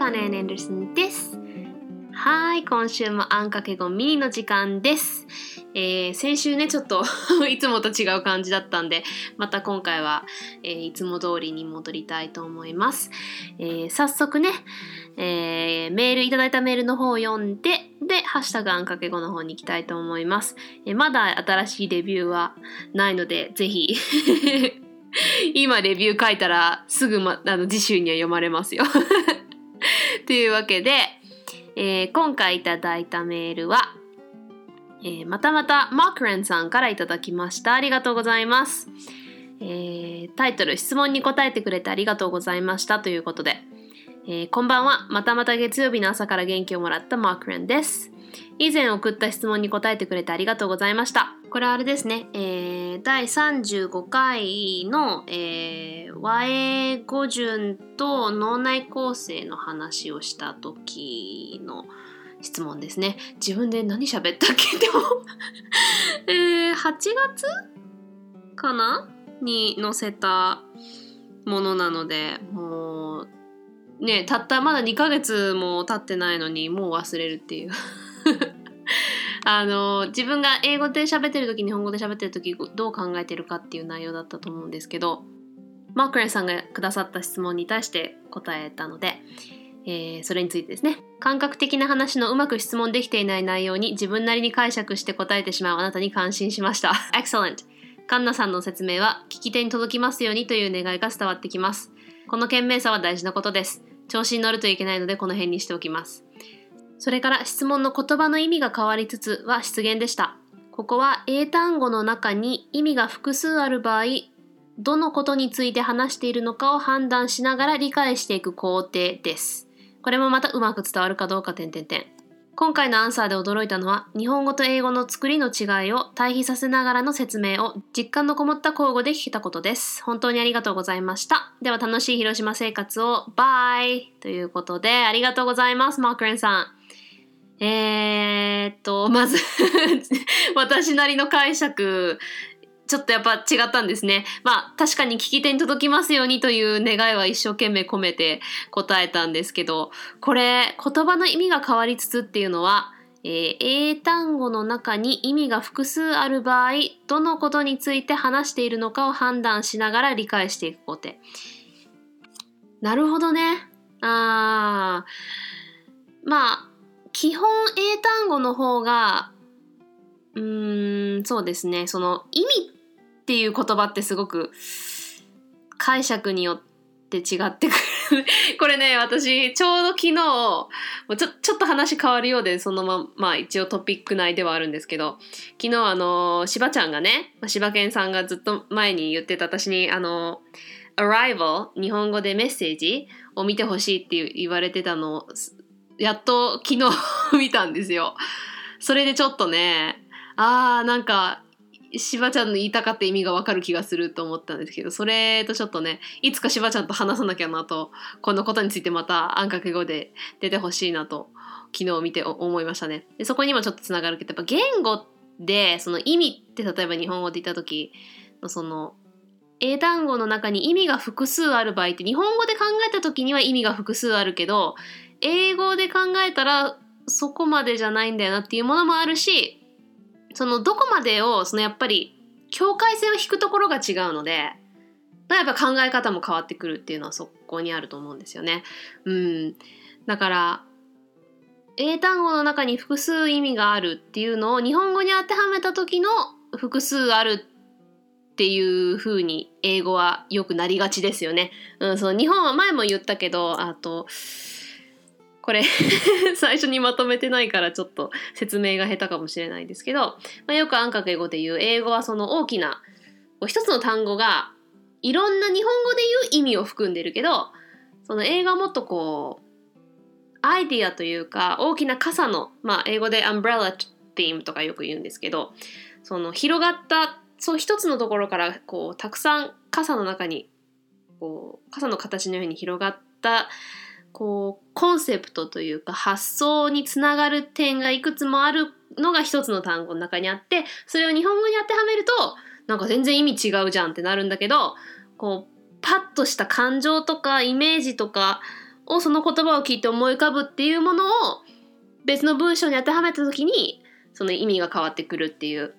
カネン・エンダーソンです。はい、今週もあんかけごミニの時間です。えー先週ね、ちょっと いつもと違う感じだったんで、また今回は、えーいつも通りに戻りたいと思います。えー早速ね、えーメールいただいたメールの方を読んで、で、ハッシュタグあんかけごの方に行きたいと思います。えーまだ新しいレビューはないので、ぜひ 今レビュー書いたらすぐ、ま、あの次週には読まれますよ。というわけで、えー今回いただいたメールは、えーまたまたマークレンさんからいただきました。ありがとうございます。えータイトル質問に答えてくれてありがとうございましたということで、えーこんばんはまたまた月曜日の朝から元気をもらったマークレンです以前送った質問に答えてくれてありがとうございましたこれあれですね、えー第35回の、えー和英語順と脳内構成の話をした時の質問ですね。自分で何喋ったっけ？でも えー8月かな？に載せたものなのでもうねたったまだ2ヶ月も経ってないのにもう忘れるっていう。あの自分が英語で喋ってる時日本語で喋ってる時どう考えてるかっていう内容だったと思うんですけどマークレンさんがくださった質問に対して答えたので、えーそれについてですね。感覚的な話のうまく質問できていない内容に自分なりに解釈して答えてしまうあなたに感心しました。Excellent. カンナさんの説明は聞き手に届きますようにという願いが伝わってきます。この賢明さは大事なことです。調子に乗るといけないのでこの辺にしておきます。それから質問の言葉の意味が変わりつつは失言でした。ここは英単語の中に意味が複数ある場合どのことについて話しているのかを判断しながら理解していく工程です。これもまたうまく伝わるかどうか点々点今回のアンサーで驚いたのは日本語と英語の作りの違いを対比させながらの説明を実感のこもった交互で聞けたことです。本当にありがとうございました。では楽しい広島生活を。バイ。ということでありがとうございますマークレンさん。えー、っとまず 私なりの解釈ちょっとやっぱ違ったんですね。まあ確かに聞き手に届きますようにという願いは一生懸命込めて答えたんですけど、これ言葉の意味が変わりつつっていうのは、えー英単語の中に意味が複数ある場合、どのことについて話しているのかを判断しながら理解していく工程。なるほどね。あーまあ基本英単語の方がうーんそうですね。その意味っていう言葉ってすごく解釈によって違ってくる。これね私ちょうど昨日ちょちょっと話変わるようでそのままあ一応トピック内ではあるんですけど昨日あのしばちゃんがねしばけんさんがずっと前に言ってた私にあの Arrival 日本語でメッセージを見てほしいって言われてたのをやっと昨日 見たんですよ。それでちょっとね、あーなんか、しばちゃんの言いたかった意味がわかる気がすると思ったんですけど、それとちょっとね、いつかしばちゃんと話さなきゃなと、このことについてまたあんかけ語で出てほしいなと、昨日見て思いましたね。でそこにもちょっとつながるけど、やっぱ言語で、その意味って例えば日本語で言った時のその、英単語の中に意味が複数ある場合って日本語で考えた時には意味が複数あるけど英語で考えたらそこまでじゃないんだよなっていうものもあるしそのどこまでをそのやっぱり境界線を引くところが違うのでやっぱ考え方も変わってくるっていうのはそこにあると思うんですよね。うん、だから英単語の中に複数意味があるっていうのを日本語に当てはめた時の複数あるっていう風に英語はよくなりがちですよね。うん、その日本は前も言ったけどあとこれ 最初にまとめてないからちょっと説明が下手かもしれないですけど、まあ、よくあんかけ語で言う英語はその大きな一つの単語がいろんな日本語で言う意味を含んでるけどその英語はもっとこうアイディアというか大きな傘の、まあ、英語でアンブレラティームとかよく言うんですけどその広がったそう一つのところからこうたくさん傘の中にこう傘の形のように広がったこうコンセプトというか発想につながる点がいくつもあるのが一つの単語の中にあってそれを日本語に当てはめるとなんか全然意味違うじゃんってなるんだけどこうパッとした感情とかイメージとかをその言葉を聞いて思い浮かぶっていうものを別の文章に当てはめた時にその意味が変わってくるっていう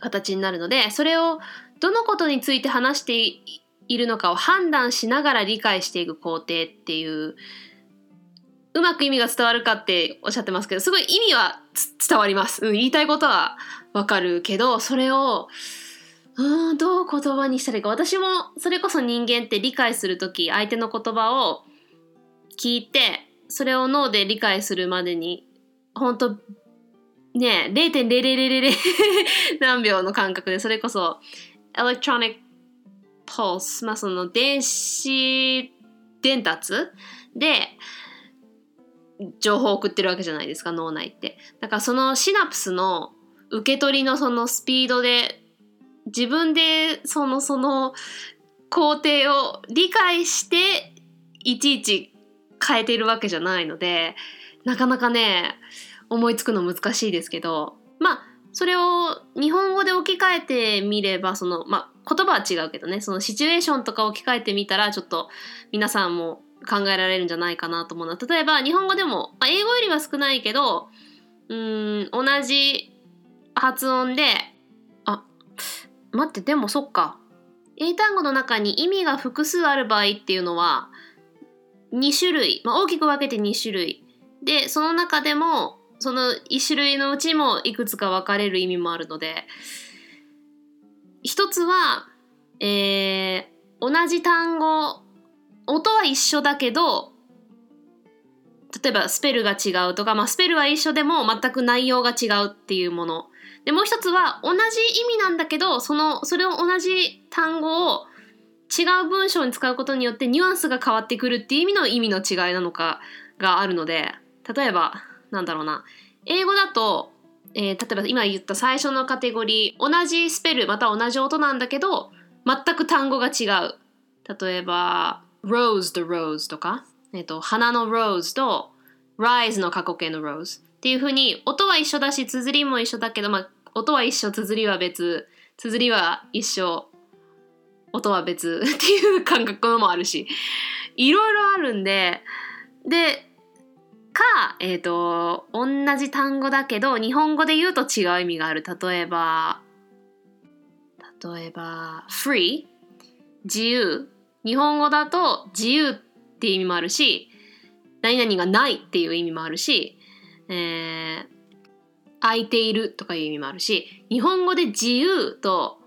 形になるのでそれをどのことについて話していいるのかを判断しながら理解していく工程っていううまく意味が伝わるかっておっしゃってますけどすごい意味は伝わります、うん、言いたいことはわかるけどそれをうんどう言葉にしたらいいか私もそれこそ人間って理解する時相手の言葉を聞いてそれを脳で理解するまでに本当ね0.0000何秒の間隔でそれこそエレクトロニックポースまあその電子伝達で情報を送ってるわけじゃないですか脳内って。だからそのシナプスの受け取りのそのスピードで自分でそのその工程を理解していちいち変えてるわけじゃないのでなかなかね思いつくの難しいですけど。まあそれを日本語で置き換えてみればそのまあ言葉は違うけどねそのシチュエーションとか置き換えてみたらちょっと皆さんも考えられるんじゃないかなと思うのは例えば日本語でも、まあ、英語よりは少ないけどうん同じ発音であ待ってでもそっか。英単語の中に意味が複数ある場合っていうのは2種類、まあ、大きく分けて2種類。でその中でもその1種類のうちもいくつか分かれる意味もあるので一つは、えー、同じ単語音は一緒だけど例えばスペルが違うとか、まあ、スペルは一緒でも全く内容が違うっていうもの。でもう一つは同じ意味なんだけどそのそれを同じ単語を違う文章に使うことによってニュアンスが変わってくるっていう意味の意味の違いなのかがあるので例えばなんだろうな。英語だと、えー、例えば今言った最初のカテゴリー同じスペルまた同じ音なんだけど全く単語が違う。例えば rose と rose とか、えーと、花の rose と rise の過去形の rose っていうふうに音は一緒だし綴りも一緒だけど、まあ、音は一緒綴りは別綴りは一緒音は別っていう感覚もあるしいろいろあるんででかえっ、ー、と同じ単語だけど日本語で言うと違う意味がある。例えば例えば free 自由。日本語だと自由っていう意味もあるし何々がないっていう意味もあるし、えー、空いているとかいう意味もあるし日本語で自由と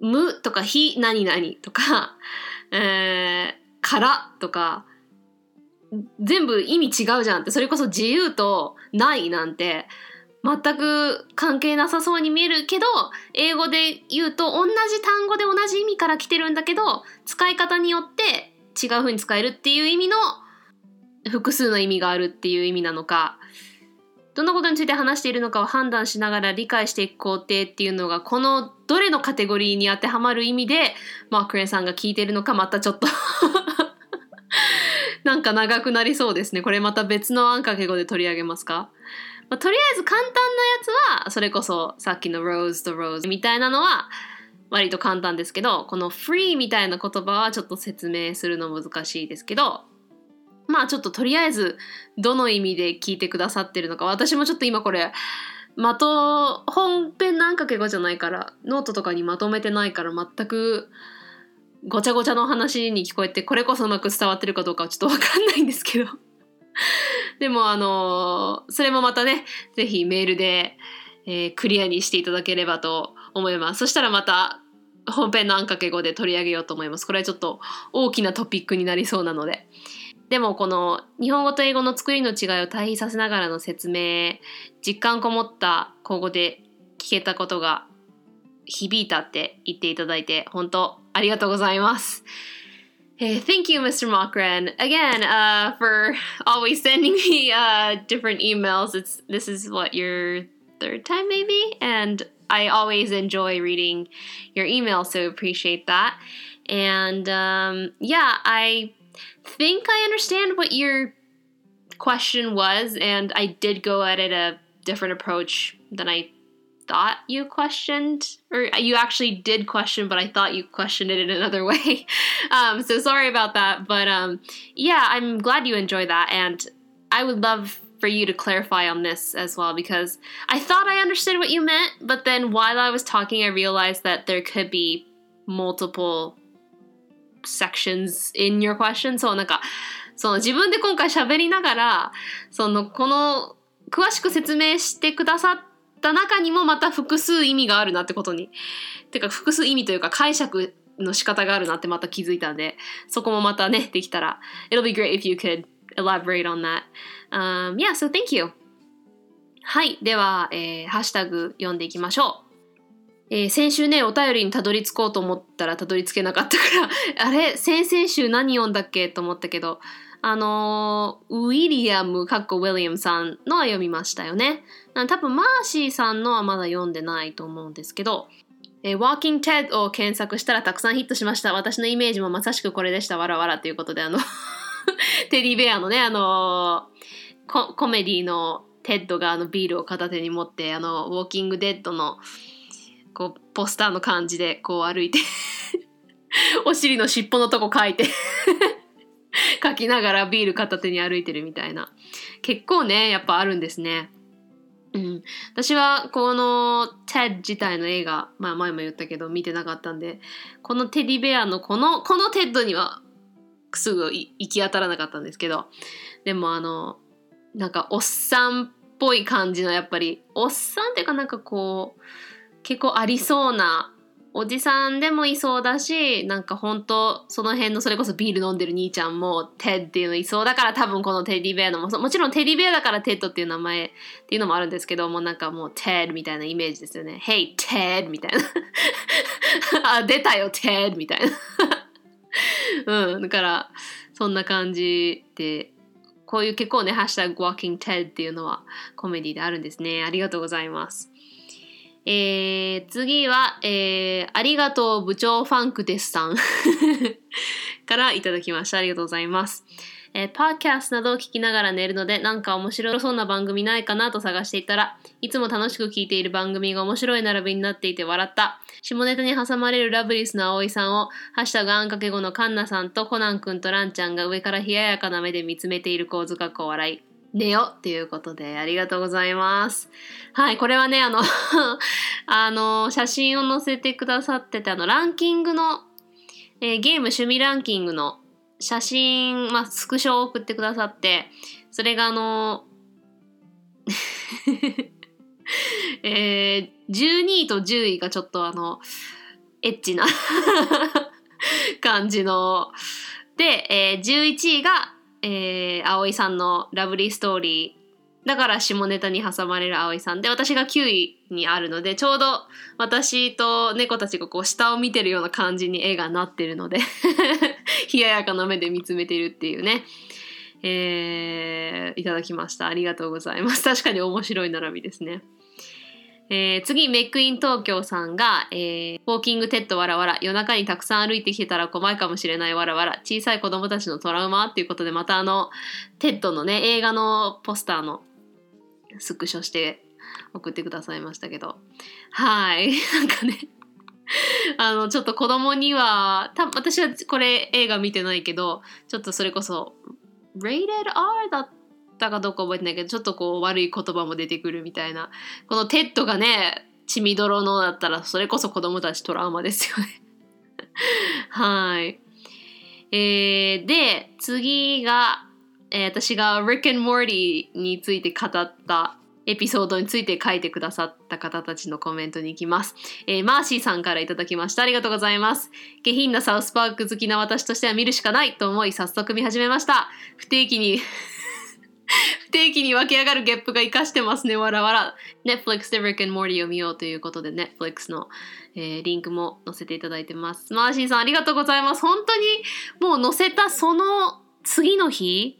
無とか非何々とか、えー、からとか、全部意味違うじゃんって、それこそ自由とないなんて、全く関係なさそうに見えるけど、英語で言うと同じ単語で同じ意味から来てるんだけど、使い方によって違う風に使えるっていう意味の複数の意味があるっていう意味なのか、どのことについて話しているのかを判断しながら理解していく工程っていうのがこのどれのカテゴリーに当てはまる意味でマークレンさんが聞いてるのかまたちょっと なんか長くなりそうですね。これまた別のアンカケ語で取り上げますか、まあ、とりあえず簡単なやつはそれこそさっきの rose と rose みたいなのは割と簡単ですけどこの free みたいな言葉はちょっと説明するの難しいですけどまあちょっととりあえずどの意味で聞いてくださってるのか私もちょっと今これまと本編何かけ語じゃないからノートとかにまとめてないから全くごちゃごちゃの話に聞こえてこれこそうまく伝わってるかどうかはちょっと分かんないんですけど。でもあのそれもまたね是非メールで、えー、クリアにしていただければと思います。そしたらまた本編のあんかけ語で取り上げようと思います。これはちょっと大きなトピックになりそうなので。でもこの日本語と英語の作りの違いを対比させながらの説明実感こもった口語で聞けたことが響いたって言っていただいて本当ありがとうございます。Hey, thank you, Mr. Mockren, again uh, for always sending me uh, different emails. It's this is what your third time, maybe, and I always enjoy reading your emails, so appreciate that. And um, yeah, I think I understand what your question was, and I did go at it a different approach than I thought you questioned, or you actually did question, but I thought you questioned it in another way. um, so sorry about that. But um, yeah, I'm glad you enjoyed that. And I would love for you to clarify on this as well because I thought I understood what you meant, but then while I was talking, I realized that there could be multiple sections in your question. そう、なんか、その自分で今回喋りながら、その、この、詳しく説明してくださっ た中にもまた複数意味があるなってことに。てか、複数意味というか解釈の仕方があるなってまた気づいたんで、そこもまたね、できたら。It'll be great if you could elaborate on that. Um, yeah, so thank you. はい。では、えー、ハッシュタグ読んでいきましょう。えー、先週ね、お便りにたどり着こうと思ったらたどり着けなかったから あれ？先々週何読んだっけ？と思ったけど、あの、ウィリアム、かっこウィリアムさんのは読みましたよね。多分マーシーさんのはまだ読んでないと思うんですけど、えー、Walking Ted を検索したらたくさんヒットしました。私のイメージもまさしくこれでした。わらわらということで、あの テディベアのね、あのー、コメディのテッドがあのビールを片手に持って、あの、ウォーキングデッドのこう、ポスターの感じでこう歩いて お尻の尻尾のとこ書いて 書きながらビール片手に歩いてるみたいな。結構ね、やっぱあるんですね。うん、私はこの TED 自体の映画、まあ前も言ったけど見てなかったんで、このテディベアのこの、この TED にはすぐ行き当たらなかったんですけど、でもあの、なんかおっさんっぽい感じのやっぱり、おっさんっていうかなんかこう、結構ありそうなおじさんでもいそうだしなんか本当その辺のそれこそビール飲んでる兄ちゃんもテッっていうのいそうだから多分このテディベアのももちろんテディベアだからテッドっていう名前っていうのもあるんですけどもなんかもうテッみたいなイメージですよね。Hey テッみたいな。あ出たよテッみたいな。うんだからそんな感じでこういう結構ねハッシュタグ Walking TED っていうのはコメディであるんですね。ありがとうございます。えー、次は、えー、ありがとう部長ファンクですさん からいただきました。ありがとうございます。えー、パーキャスなどを聞きながら寝るので、なんか面白そうな番組ないかなと探していたら、いつも楽しく聞いている番組が面白い並びになっていて笑った。下ネタに挟まれるラブリスの葵さんを、ハッシュタグあんかけ後のカンナさんとコナン君とランちゃんが上から冷ややかな目で見つめている構図かっこ笑い。寝よっていうことでありがとうございます。はい、これはね、あの あの、写真を載せてくださってて、あの、ランキングの、えー、ゲーム趣味ランキングの写真、まあ、スクショを送ってくださって、それがあの、えー、12位と10位がちょっとあの、エッチな 感じの、で、えー、11位がえー、葵さんのラブリーストーリーだから下ネタに挟まれる葵さんで私が9位にあるのでちょうど私と猫たちがこう下を見てるような感じに絵がなってるので 冷ややかな目で見つめてるっていうね。えー、いただきました。ありがとうございます。確かに面白い並びですね。えー、次、メックイン東京さんが、えー、ウォーキングテッドわらわら、夜中にたくさん歩いてきてたら怖いかもしれないわらわら、小さい子供たちのトラウマっていうことで、またあの、テッドのね、映画のポスターのスクショして送ってくださいましたけど、はい、なんかね、あの、ちょっと子供には、た私はこれ映画見てないけど、ちょっとそれこそ、Rated R だったったかどうか覚えてないけどちょっとこう悪い言葉も出てくるみたいなこのテッドがね血みどろのだったらそれこそ子供たちトラウマですよね はいえー、で次が、えー、私が Rick and Morty について語ったエピソードについて書いてくださった方たちのコメントに行きます。えー、マーシーさんからいただきました。ありがとうございます。下品なサウスパーク好きな私としては見るしかないと思い早速見始めました。不定期に不 定期に湧き上がるゲップが活かしてますね、わらわら。Netflix で Rick and Morty を見ようということで、Netflix の、えー、リンクも載せていただいてます。マーシーさんありがとうございます。本当にもう載せたその次の日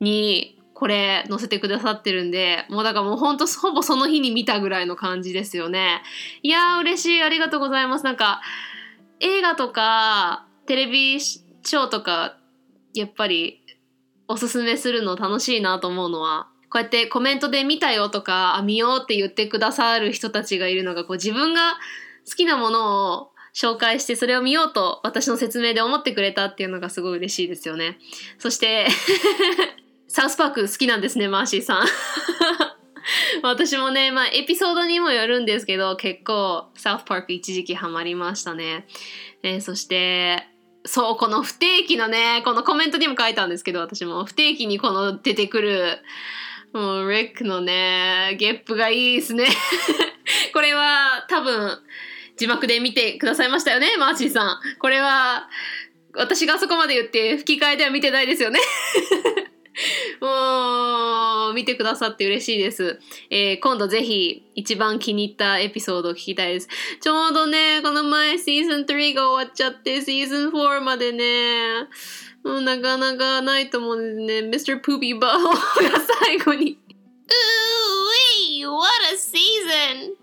にこれ載せてくださってるんで、もうだからもうほんとほぼその日に見たぐらいの感じですよね。いやー嬉しい。ありがとうございます。なんか映画とかテレビショーとかやっぱりおすすめするの楽しいなと思うのはこうやってコメントで見たよとか、あ、見ようって言ってくださる人たちがいるのが、こう自分が好きなものを紹介してそれを見ようと私の説明で思ってくれたっていうのがすごい嬉しいですよね。そして サウスパーク好きなんですね、マーシーさん。私もね、まあエピソードにもよるんですけど、結構サウスパーク一時期ハマりましたね。えそして、そう、この不定期のね、このコメントにも書いたんですけど、私も不定期にこの出てくる、もう、レックのね、ゲップがいいですね。これは多分、字幕で見てくださいましたよね、マーシーさん。これは、私があそこまで言って吹き替えでは見てないですよね。もう、見てくださって嬉しいです。えー、今度ぜひ一番気に入ったエピソードを聞きたいです。ちょうどね、この前シーズン3が終わっちゃって、シーズン4までね、もうなかなかないと思うんですね。Mr. Poopy Butthole が最後に。Ooh, what a season!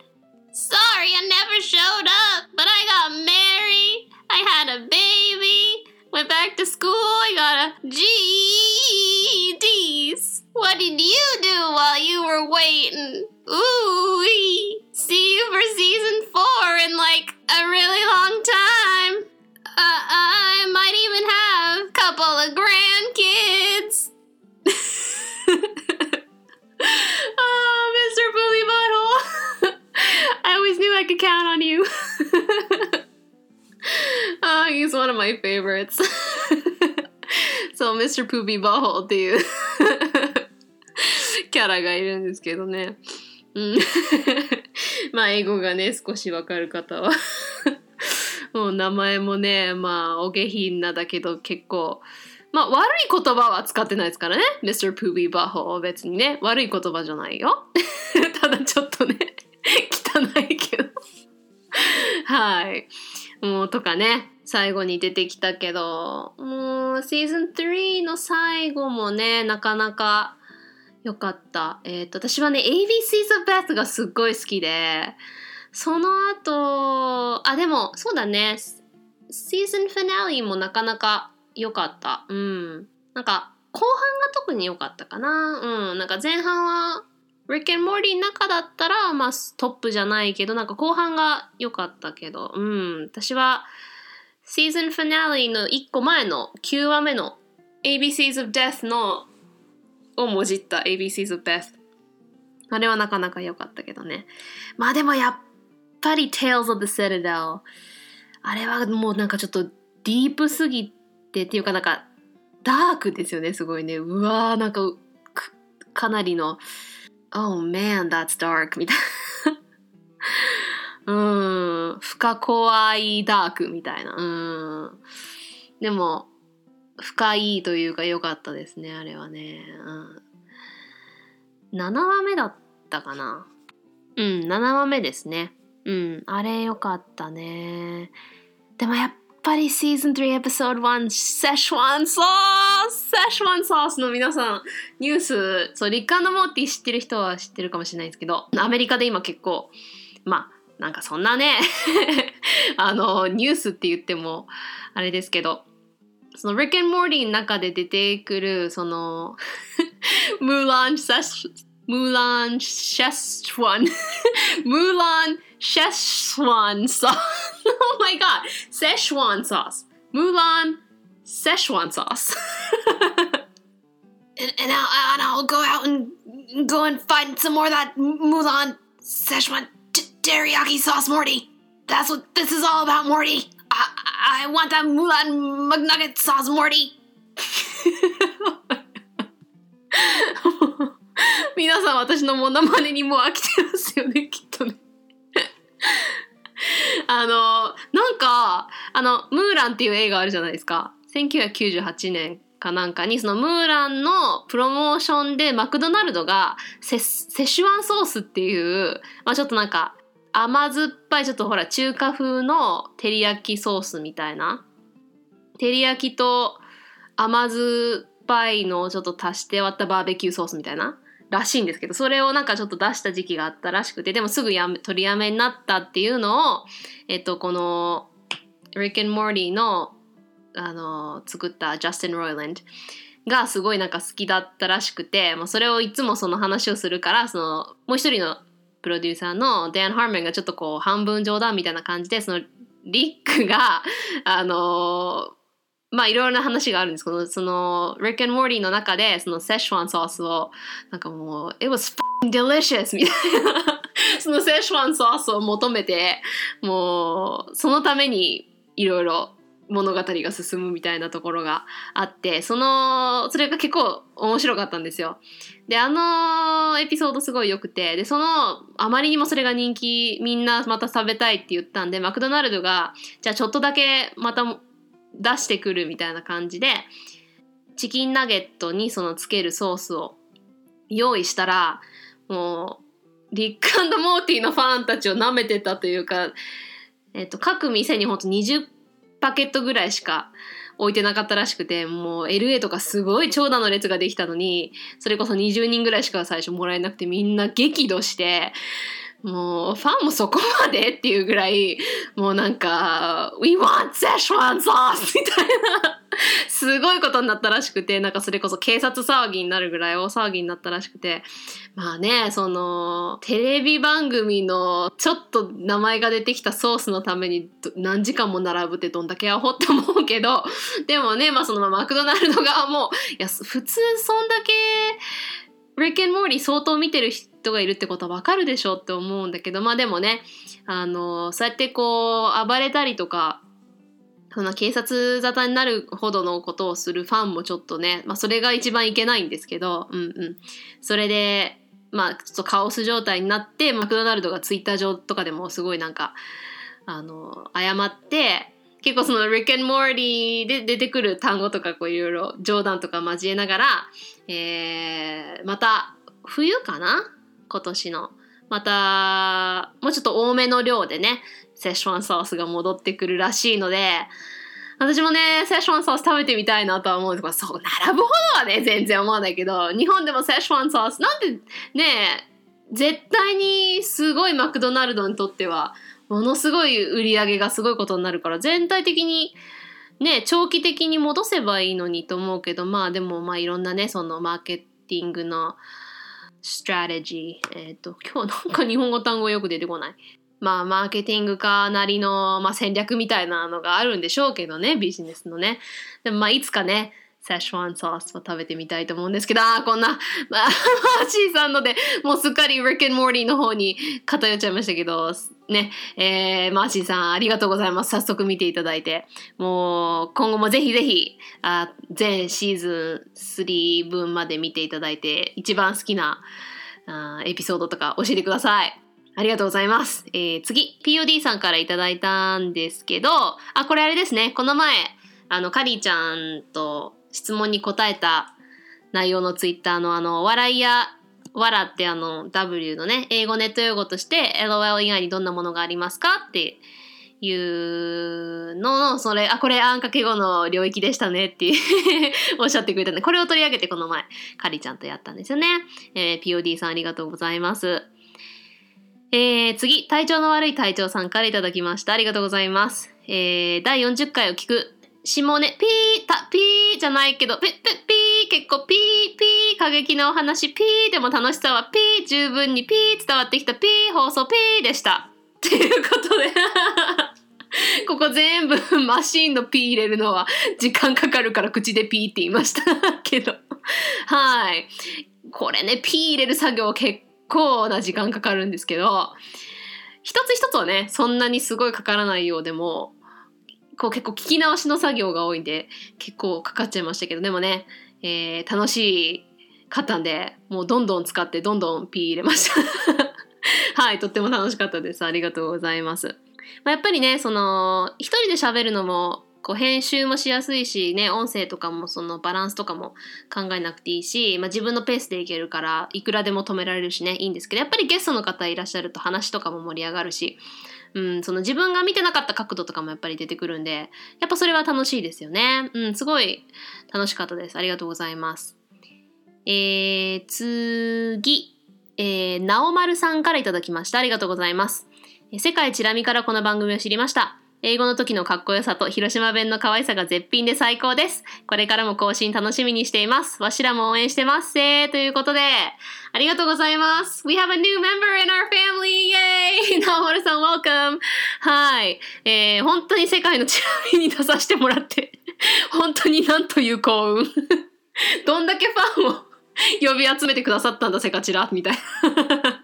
Sorry, I never showed up, but I got married. I had a baby. Went back to school. I got a GEDs. What did you do while you were waiting? Ooh, see you for season four in like a really long time. Uh, I might even have a couple of grandkids. oh, Mr. Bully Butthole. I always knew I could count on you. oh, he's one of my favorites. そう、Mr. Poopy Butthole っていう キャラがいるんですけどね。うん。まあ、英語がね、少しわかる方はもう名前もね、まあ、お下品なだけど結構、まあ、悪い言葉は使ってないですからね。Mr. Poopy Butthole 別にね、悪い言葉じゃないよ。ただちょっとね、汚いけどはい。もうとかね、最後に出てきたけど、もうシーズン3の最後もね、なかなか良かった。えっ、ー、と、私はね、ABC's of Beth がすっごい好きで、その後、あ、でも、そうだね、シーズンフィナーレもなかなか良かった。うん。なんか、後半が特に良かったかな。うん。なんか前半は Rick and Morty の中だったら、まあ、トップじゃないけど、なんか後半が良かったけど、うん、私は、シーズンフィナーレの1個前の9話目の ABCs of Death のをもじった ABCs of Death。あれはなかなか良かったけどね。まあでもやっぱり Tales of the Citadel。あれはもうなんかちょっとディープすぎてっていうかなんかダークですよね、すごいね。うわーなんかかなりの Oh man, that's dark みたいな。うん。深怖いダークみたいな。うん。でも、深いというか良かったですね、あれはね。うん。7話目だったかな。うん、7話目ですね。うん、あれ良かったね。でもやっぱりシーズン3エピソード1セシュワンソースセシュワンソースの皆さんニュースそうリッカーモーティ知ってる人は知ってるかもしれないですけどアメリカで今結構まあなんかそんなね あのニュースって言ってもあれですけどそのリック・アン・モーティの中で出てくるその ムーラン・セシムーラン・シェスワン ムーラン Szechuan sauce. oh my god, Szechuan sauce. Mulan Szechuan sauce. and, and, I'll, and I'll go out and go and find some more of that Mulan Szechuan t- teriyaki sauce, Morty. That's what this is all about, Morty. I, I want that Mulan McNugget sauce, Morty. 皆さん私のモノマネにもう飽きてますよねきっとね っあのなんかあの「ムーラン」っていう映画あるじゃないですか。1998年かなんかにそのムーランのプロモーションでマクドナルドがセセシュワンソースっていう、まあ、ちょっとなんか甘酸っぱいちょっとほら中華風の照り焼きソースみたいな。照り焼きと甘酸っぱいのをちょっと足して割ったバーベキューソースみたいな。らしいんですけど、それをなんかちょっと出した時期があったらしくて、でもすぐやめ取りやめになったっていうのを、えっと、この、Rick and Morty の、あの、作ったジャスティン・ロイランドがすごいなんか好きだったらしくて、まあ、それをいつもその話をするからそのもう一人のプロデューサーのデン・ハーメンがちょっとこう半分冗談みたいな感じでそのリックがあのまあいろいろな話があるんですけどその Rick and Morty の中でそのセッシュワンソースをなんかもう It was f***ing delicious みたいな そのセッシュワンソースを求めてもうそのためにいろいろ物語が進むみたいなところがあってそのそれが結構面白かったんですよ。であのエピソードすごい良くてでそのあまりにもそれが人気みんなまた食べたいって言ったんでマクドナルドがじゃあちょっとだけまた出してくるみたいな感じでチキンナゲットにそのつけるソースを用意したらもうリックモーティーのファンたちを舐めてたというか、えっと、各店にほんと20パケットぐらいしか置いてなかったらしくてもう LA とかすごい長蛇の列ができたのにそれこそ20人ぐらいしか最初もらえなくてみんな激怒してもうファンもそこまでっていうぐらいもうなんか「We want Szechuan sauce!」みたいなすごいことになったらしくてなんかそれこそ警察騒ぎになるぐらい大騒ぎになったらしくてまあねそのテレビ番組のちょっと名前が出てきたソースのために何時間も並ぶってどんだけアホって思うけど でもねまあそのマクドナルド側もいや普通そんだけリック・モーリー相当見てる人人がいるってことはわかるでしょって思うんだけどまあでもねあのそうやってこう暴れたりとかその警察沙汰になるほどのことをするファンもちょっとね、まあ、それが一番いけないんですけど、うんうん、それでまあちょっとカオス状態になってマクドナルドがツイッター上とかでもすごいなんかあの謝って結構その「リック・モーリー」で出てくる単語とかこういろいろ冗談とか交えながら、えー、また冬かな今年の。またもうちょっと多めの量でねセッションソースが戻ってくるらしいので私もねセッションソース食べてみたいなとは思うんですけどそう並ぶほどはね全然思わないけど日本でもセッションソースなんでね絶対にすごいマクドナルドにとってはものすごい売り上げがすごいことになるから全体的にね長期的に戻せばいいのにと思うけどまあでもまあいろんなねそのマーケティングの strategy えっ、と今日なんか日本語単語よく出てこない。まあマーケティング家なりの、まあ、戦略みたいなのがあるんでしょうけどねビジネスのね。でもまあいつかねセッシュワンソースを食べてみたいと思うんですけど、ああ、こんな、ま あ、マーシーさんので、もうすっかり Rick and Morty の方に偏っちゃいましたけど、ね、えー、マーシーさんありがとうございます。早速見ていただいて。もう、今後もぜひぜひ、あ全シーズン3分まで見ていただいて、一番好きなあエピソードとか教えてください。ありがとうございます。えー、次、POD さんからいただいたんですけど、あ、これあれですね。この前、あの、カリーちゃんと質問に答えた内容のツイッターのあの、笑いや、笑ってあの、W のね、英語ネット用語として LOL 以外にどんなものがありますかっていうのの、それ、あ、これあんかけ語の領域でしたねっておっしゃってくれたんで、これを取り上げてこの前、カリちゃんとやったんですよね。えー、POD さんありがとうございます。えー、次、体調の悪い隊長さんからいただきました。ありがとうございます。えー、第40回を聞く。下ね、ピー、た、ピーじゃないけど、ピッ、ピッ、ピー、結構ピー、ピー、過激なお話、ピーでも楽しさはピー、十分にピー伝わってきたピー、放送ピーでした。ということで ここ全部マシンのピー入れるのは時間かかるから口でピーって言いました けど。はい。これね、ピー入れる作業結構な時間かかるんですけど一つ一つはねそんなにすごいかからないようでもこう結構聞き直しの作業が多いんで結構かかっちゃいましたけどでもね、えー、楽しいかったんでもうどんどん使ってどんどんピー入れました。はいとっても楽しかったです。ありがとうございます、まあ、やっぱりねその一人で喋るのもこう編集もしやすいしね音声とかもそのバランスとかも考えなくていいし、まあ、自分のペースでいけるからいくらでも止められるしねいいんですけどやっぱりゲストの方いらっしゃると話とかも盛り上がるし、うん、その自分が見てなかった角度とかもやっぱり出てくるんでやっぱそれは楽しいですよね。うん、すごい楽しかったです。ありがとうございます。えー、次、えー、なおまるさんから頂きました。ありがとうございます。世界チラ見からこの番組を知りました。英語の時のかっこよさと広島弁の可愛さが絶品で最高です。これからも更新楽しみにしています。わしらも応援してますせーということで、ありがとうございます。We have a new member in our family! イェーイなおるさん welcome! はい。えー、本当に世界のチラ見に出させてもらって、本当になんという幸運。どんだけファンを呼び集めてくださったんだ、セカチラみたいな。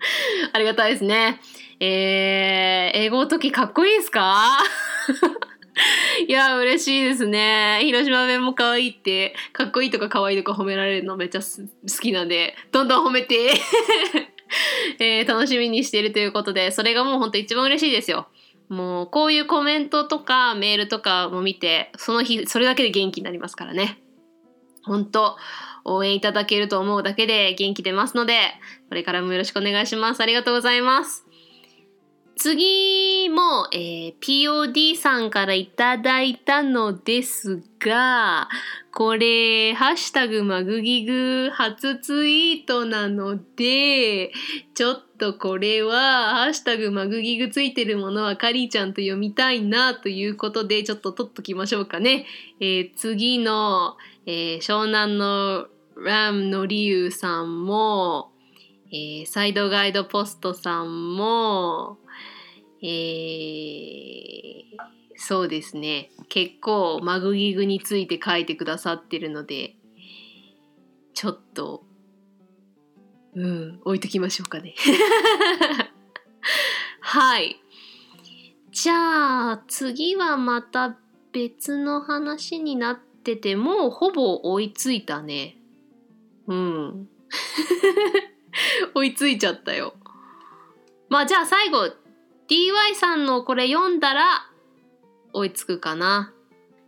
ありがたいですね。えー、英語の時かっこいいですか？いや、嬉しいですね。広島弁も可愛いって、かっこいいとか可愛いとか褒められるのめっちゃ好きなんで、どんどん褒めて、えー楽しみにしているということで、それがもう本当一番嬉しいですよ。もうこういうコメントとかメールとかも見て、その日それだけで元気になりますからね。本当応援いただけると思うだけで元気出ますので、これからもよろしくお願いします。ありがとうございます。次も、えー POD さんからいただいたのですが、これ、ハッシュタグマグギグ初ツイートなので、ちょっとこれは、ハッシュタグマグギグついてるものはカリーちゃんと読みたいなということで、ちょっと取っときましょうかね。えー次の、えー湘南のラムのリュウさんも、えーサイドガイドポストさんも、えー。そうですね。結構マグギグについて書いてくださってるのでちょっとうん置いときましょうかね。はい。じゃあ次はまた別の話になっててもうほぼ追いついたね。うん。追いついちゃったよ。まあじゃあ最後 DY さんのこれ読んだら追いつくかな。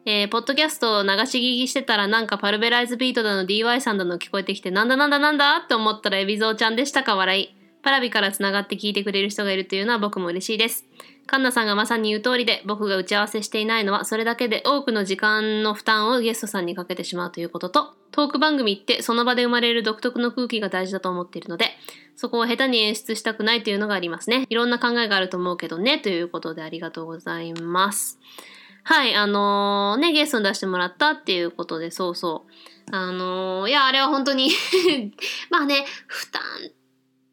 えー、ポッドキャストを流し聞きしてたらなんかパルベライズビートだの DY さんだの聞こえてきてなんだなんだなんだ？って思ったらエビゾーちゃんでしたか笑い。パラビからつながって聞いてくれる人がいるというのは僕も嬉しいです。カンナさんがまさに言う通りで僕が打ち合わせしていないのはそれだけで多くの時間の負担をゲストさんにかけてしまうということとトーク番組ってその場で生まれる独特の空気が大事だと思っているのでそこを下手に演出したくないというのがありますね。いろんな考えがあると思うけどねということでありがとうございます。はい、あのーね、ゲストに出してもらったっていうことで、そうそう。あのーいや、あれは本当に まあね、負担っ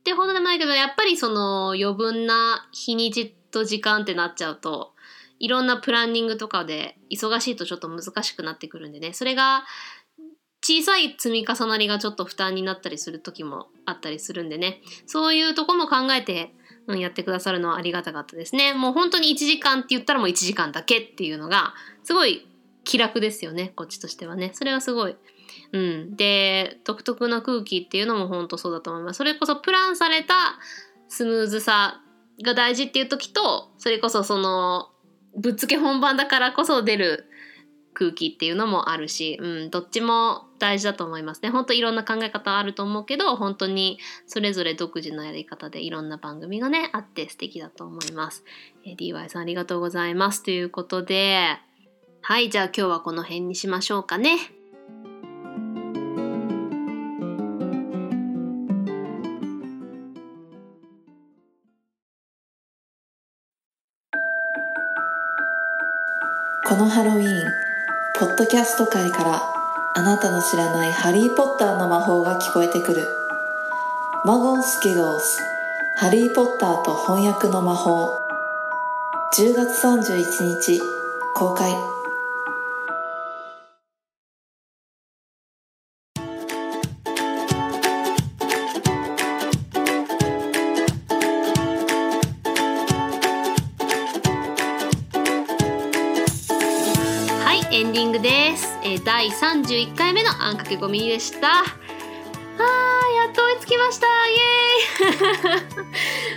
てほどでもないけど、やっぱりその余分な日にちと時間ってなっちゃうと、いろんなプランニングとかで忙しいとちょっと難しくなってくるんでね、それが小さい積み重なりがちょっと負担になったりする時もあったりするんでね、そういうとこも考えて、うん、やってくださるのはありがたかったですね。もう本当に1時間って言ったらもう1時間だけっていうのが、すごい気楽ですよね、こっちとしてはね。それはすごい。うん。で、独特な空気っていうのも本当そうだと思います。それこそプランされたスムーズさが大事っていう時と、それこそその、ぶっつけ本番だからこそ出る空気っていうのもあるし、うん、どっちも大事だと思いますね。本当いろんな考え方あると思うけど、本当にそれぞれ独自のやり方でいろんな番組がね、あって素敵だと思います。えー DY さんありがとうございます。ということで、はい、じゃあ今日はこの辺にしましょうかね。このハロウィーン、ポッドキャスト界からあなたの知らないハリー・ポッターの魔法が聞こえてくる。マゴンス・ギゴース、ハリー・ポッターと翻訳の魔法。10月31日、公開。第31回目のあんかけごみでした。あー、やっと追いつきましたイエ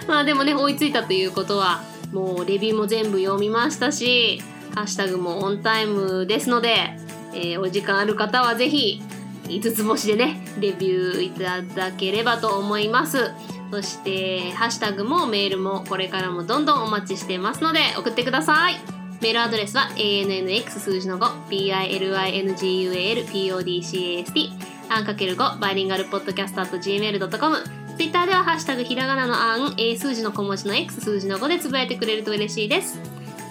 ーイ まあでもね、追いついたということは、もうレビューも全部読みましたし、ハッシュタグもオンタイムですので、えーお時間ある方はぜひ、5つ星でね、レビューいただければと思います。そして、ハッシュタグもメールもこれからもどんどんお待ちしてますので、送ってください。メールアドレスは ANNX 数字の5 BILINGUALPODCAST アンかける5バイリンガルポッドキャスト gmail.com ツイッターではハッシュタグひらがなのあん A 数字の小文字の X 数字の5でつぶやいてくれると嬉しいです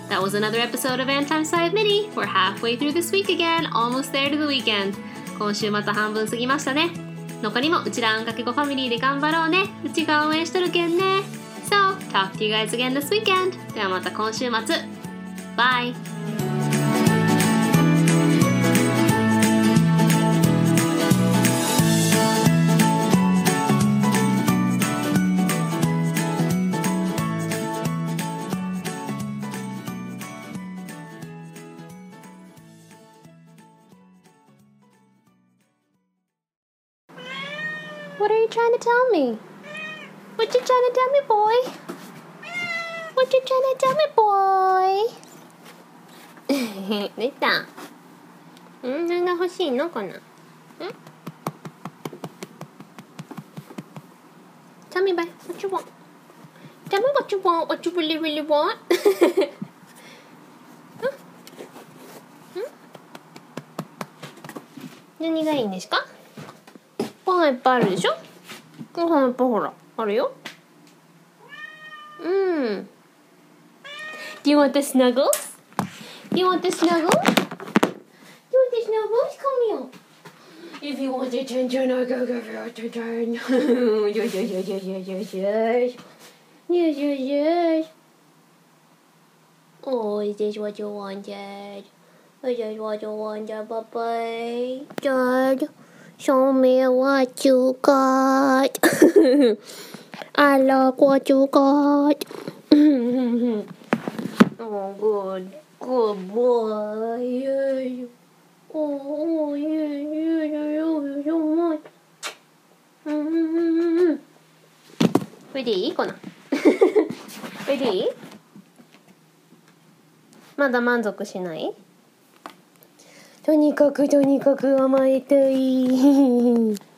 That was another episode of Antime Side Mini. We're halfway through this week again, almost there to the weekend. 今週また半分過ぎましたね。残りもうちらあんかけごファミリーで頑張ろうね。うちが応援しとるけんね。So, talk to you guys again this weekend. ではまた今週末。Bye! What are you trying to tell me? What you trying to tell me, boy? What you trying to tell me, boy? 出た。んなが欲しいのかな？ん？チャミバん。チャミおん おん。何がいいんですか？ご飯うん。You want the snuggles? You want the snuggles? Come here If you want the turn turn I'll go go for the turn Yes yes yes yes yes yes yes Yes yes yes Oh is this what you wanted? Is this what you wanted, Papa? Dad Show me what you got. I love what you got. oh, good, これでいいかなこでいいまだ満足しないとにかくとにかく甘えたい。